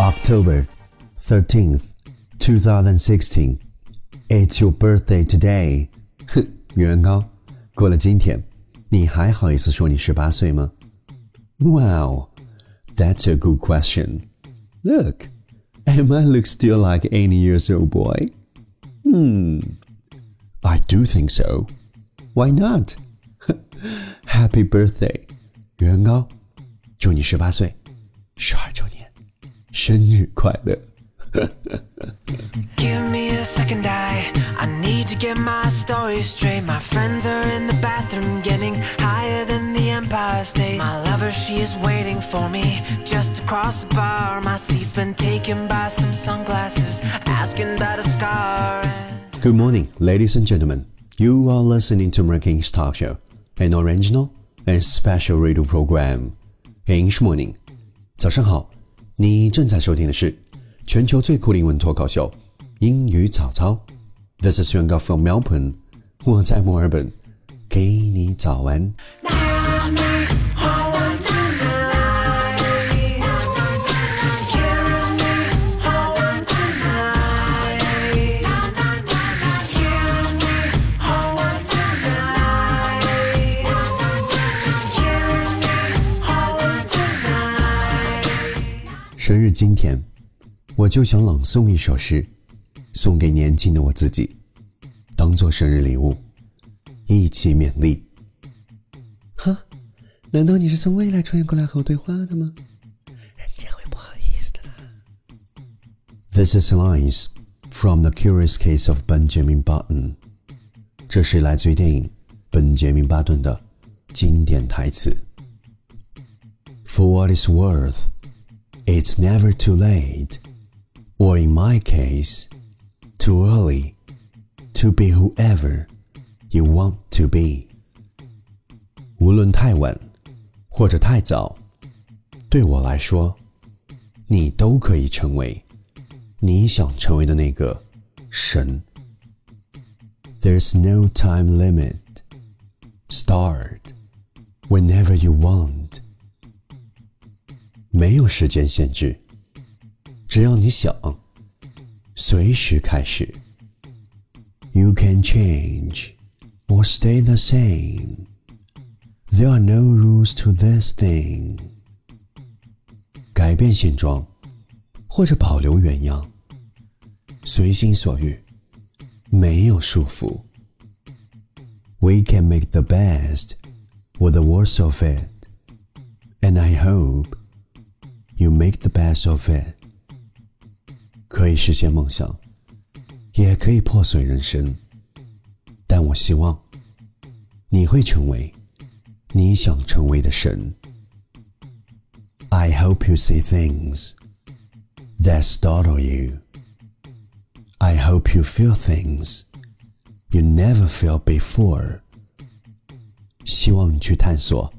October 13th, 2016. It's your birthday today. 哼，元高，过了今天，你还好意思说你十八岁吗？Wow, that's a good question. Look, am I look still like any years old boy? Hmm, I do think so. Why not? Happy birthday, 元高，祝你十八岁，十二周年， 生日快乐！Give me a second eye. I need to get my story straight. My friends are in the bathroom getting higher than the Empire State. My lover, she is waiting for me just across the bar. My seat's been taken by some sunglasses, asking about a scar. Good morning, ladies and gentlemen. You are listening to Merking's Talk Show, an original and special radio program. English morning. 早上好， 你正在收听的是全球最酷的英文脱口秀英语早操。This is Yuan from Melbourne，我在墨尔本，给你早安。生日今天，我就想朗诵一首诗，送给年轻的我自己，当做生日礼物，一起勉励。哈，难道你是从未来穿越过来和我对话的吗？人家会不好意思的啦。This is lines from the Curious Case of Benjamin Button。这是来自于电影《本杰明·巴顿》的经典台词。For what is worth, it's never too late, or in my case, too early, to be whoever you want to be. 无论太晚或者太早，对我来说，你都可以成为你想成为的那个神。There's no time limit. Start whenever you want. 没有时间限制，只要你想，随时开始。You can change or stay the same. There are no rules to this thing. 改变现状，或者保留原样，随心所欲，没有束缚。We can make the best or the worst of it, and I hope you make the best of it. 可以实现梦想，也可以破碎人生，但我希望你会成为你想成为的神。I hope you see things that startle you. I hope you feel things you never felt before. 希望你去探索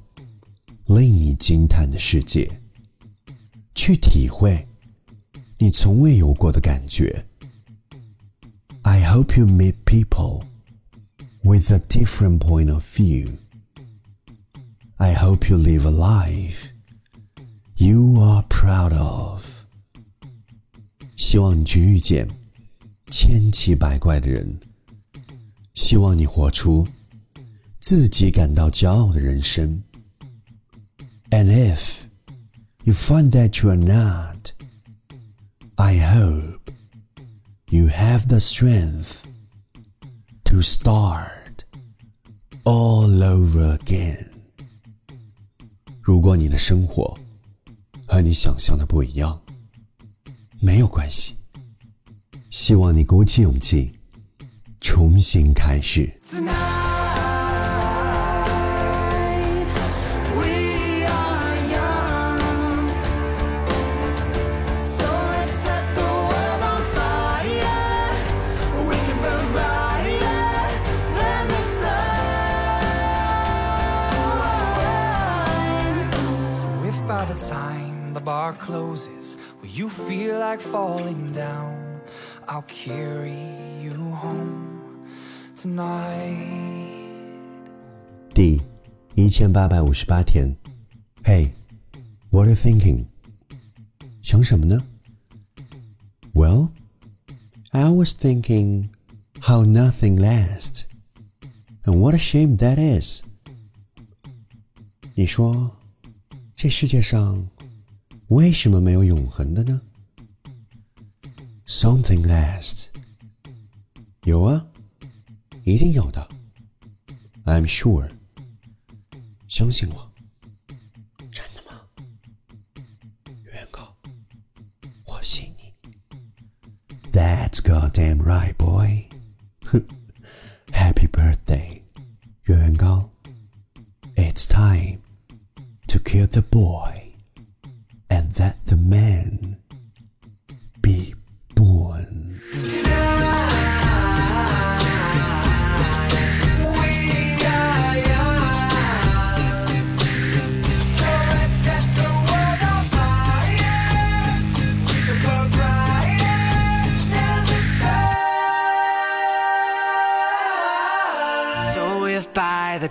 令你惊叹的世界， 去体会你从未有过的感觉。I hope you meet people with a different point of view. I hope you live a life you are proud of. 希望你去遇见千奇百怪的人，希望你活出自己感到骄傲的人生。And if you find that you are not, I hope you have the strength to start all over again. 如果你的生活和你想象的不一样，没有关系。希望你鼓起勇气，重新开始。 by the time the bar closes, will you feel like falling down? I'll carry you home tonight. 第一千八百五十八天，Hey，what are you thinking？想什么呢？ was thinking how nothing lasts, and what a shame that is. 你说， 这世界上为什么没有永恒的呢？Something lasts. 有啊，一定有的。I'm sure. 相信我。真的吗？原告，我信你。That's goddamn right, boy. Happy birthday, 原告。It's time to kill the boy